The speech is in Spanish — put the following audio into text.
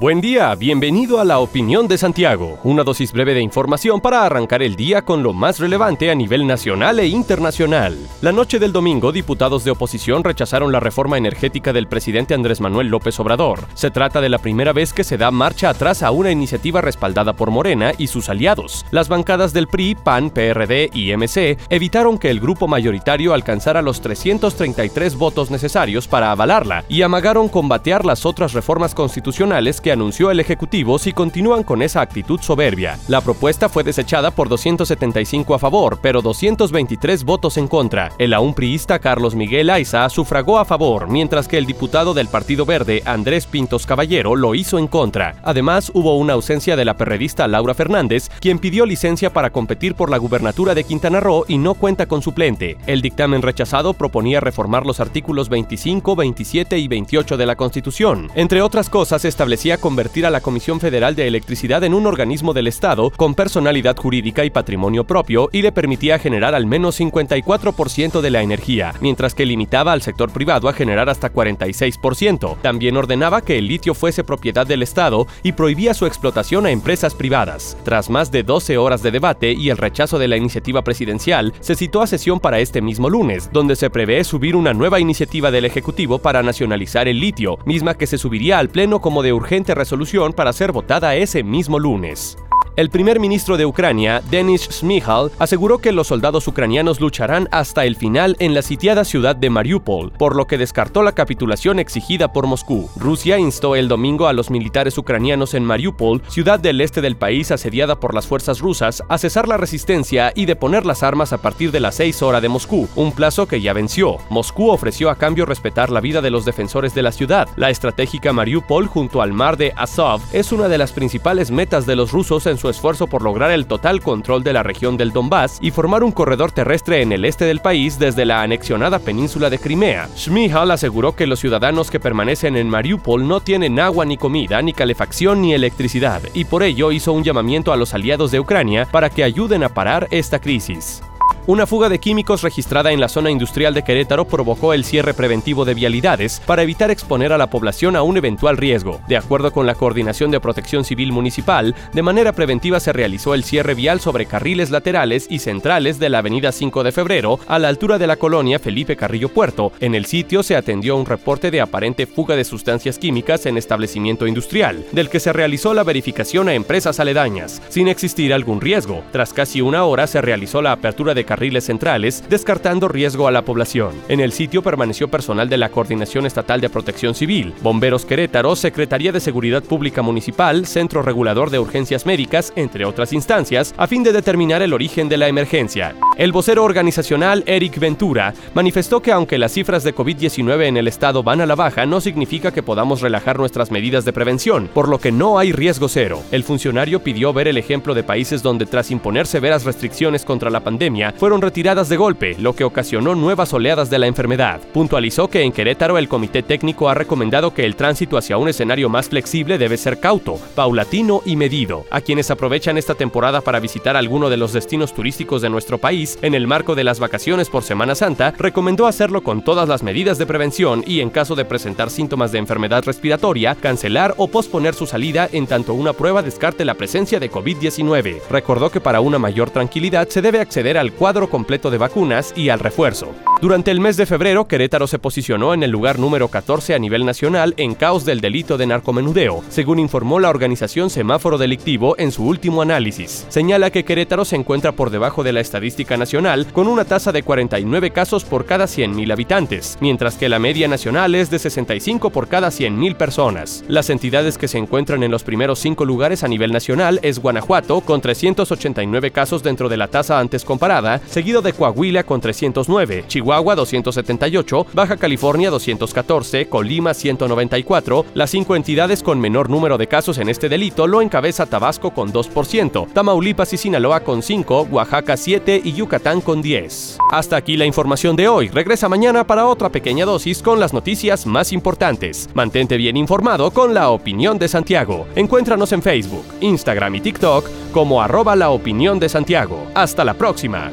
Buen día, bienvenido a la opinión de Santiago, una dosis breve de información para arrancar el día con lo más relevante a nivel nacional e internacional. La noche del domingo, diputados de oposición rechazaron la reforma energética del presidente Andrés Manuel López Obrador. Se trata de la primera vez que se da marcha atrás a una iniciativa respaldada por Morena y sus aliados. Las bancadas del PRI, PAN, PRD y MC evitaron que el grupo mayoritario alcanzara los 333 votos necesarios para avalarla y amagaron combatear las otras reformas constitucionales que anunció el Ejecutivo si continúan con esa actitud soberbia. La propuesta fue desechada por 275 a favor, pero 223 votos en contra. El aún priista Carlos Miguel Aiza sufragó a favor, mientras que el diputado del Partido Verde, Andrés Pintos Caballero, lo hizo en contra. Además, hubo una ausencia de la perredista Laura Fernández, quien pidió licencia para competir por la gubernatura de Quintana Roo y no cuenta con suplente. El dictamen rechazado proponía reformar los artículos 25, 27 y 28 de la Constitución. Entre otras cosas, establecía convertir a la Comisión Federal de Electricidad en un organismo del Estado con personalidad jurídica y patrimonio propio y le permitía generar al menos 54% de la energía, mientras que limitaba al sector privado a generar hasta 46%. También ordenaba que el litio fuese propiedad del Estado y prohibía su explotación a empresas privadas. Tras más de 12 horas de debate y el rechazo de la iniciativa presidencial, se citó a sesión para este mismo lunes, donde se prevé subir una nueva iniciativa del Ejecutivo para nacionalizar el litio, misma que se subiría al Pleno como de urgente resolución para ser votada ese mismo lunes. El primer ministro de Ucrania, Denis Shmihal, aseguró que los soldados ucranianos lucharán hasta el final en la sitiada ciudad de Mariupol, por lo que descartó la capitulación exigida por Moscú. Rusia instó el domingo a los militares ucranianos en Mariupol, ciudad del este del país asediada por las fuerzas rusas, a cesar la resistencia y deponer las armas a partir de las 6 horas de Moscú, un plazo que ya venció. Moscú ofreció a cambio respetar la vida de los defensores de la ciudad. La estratégica Mariupol junto al mar de Azov es una de las principales metas de los rusos en su esfuerzo por lograr el total control de la región del Donbass y formar un corredor terrestre en el este del país desde la anexionada península de Crimea. Shmihal aseguró que los ciudadanos que permanecen en Mariupol no tienen agua ni comida, ni calefacción ni electricidad, y por ello hizo un llamamiento a los aliados de Ucrania para que ayuden a parar esta crisis. Una fuga de químicos registrada en la zona industrial de Querétaro provocó el cierre preventivo de vialidades para evitar exponer a la población a un eventual riesgo. De acuerdo con la Coordinación de Protección Civil Municipal, de manera preventiva se realizó el cierre vial sobre carriles laterales y centrales de la Avenida 5 de Febrero a la altura de la colonia Felipe Carrillo Puerto. En el sitio se atendió un reporte de aparente fuga de sustancias químicas en establecimiento industrial, del que se realizó la verificación a empresas aledañas, sin existir algún riesgo. Tras casi una hora se realizó la apertura de carriles centrales, descartando riesgo a la población. En el sitio permaneció personal de la Coordinación Estatal de Protección Civil, Bomberos Querétaro, Secretaría de Seguridad Pública Municipal, Centro Regulador de Urgencias Médicas, entre otras instancias, a fin de determinar el origen de la emergencia. El vocero organizacional Eric Ventura manifestó que aunque las cifras de COVID-19 en el estado van a la baja, no significa que podamos relajar nuestras medidas de prevención, por lo que no hay riesgo cero. El funcionario pidió ver el ejemplo de países donde tras imponer severas restricciones contra la pandemia, fueron retiradas de golpe, lo que ocasionó nuevas oleadas de la enfermedad. Puntualizó que en Querétaro el comité técnico ha recomendado que el tránsito hacia un escenario más flexible debe ser cauto, paulatino y medido. A quienes aprovechan esta temporada para visitar alguno de los destinos turísticos de nuestro país en el marco de las vacaciones por Semana Santa, recomendó hacerlo con todas las medidas de prevención y en caso de presentar síntomas de enfermedad respiratoria, cancelar o posponer su salida en tanto una prueba descarte la presencia de COVID-19. Recordó que para una mayor tranquilidad se debe acceder al cuadro completo de vacunas y al refuerzo. Durante el mes de febrero, Querétaro se posicionó en el lugar número 14 a nivel nacional en caos del delito de narcomenudeo, según informó la organización Semáforo Delictivo en su último análisis. Señala que Querétaro se encuentra por debajo de la estadística nacional con una tasa de 49 casos por cada 100.000 habitantes, mientras que la media nacional es de 65 por cada 100.000 personas. Las entidades que se encuentran en los primeros cinco lugares a nivel nacional es Guanajuato, con 389 casos dentro de la tasa antes comparada, 270, seguido de Coahuila con 309, Chihuahua 278, Baja California 214, Colima 194. Las cinco entidades con menor número de casos en este delito lo encabeza Tabasco con 2%, Tamaulipas y Sinaloa con 5, Oaxaca 7 y Yucatán con 10. Hasta aquí la información de hoy. Regresa mañana para otra pequeña dosis con las noticias más importantes. Mantente bien informado con la opinión de Santiago. Encuéntranos en Facebook, Instagram y TikTok como arroba la opinión de Santiago. Hasta la próxima.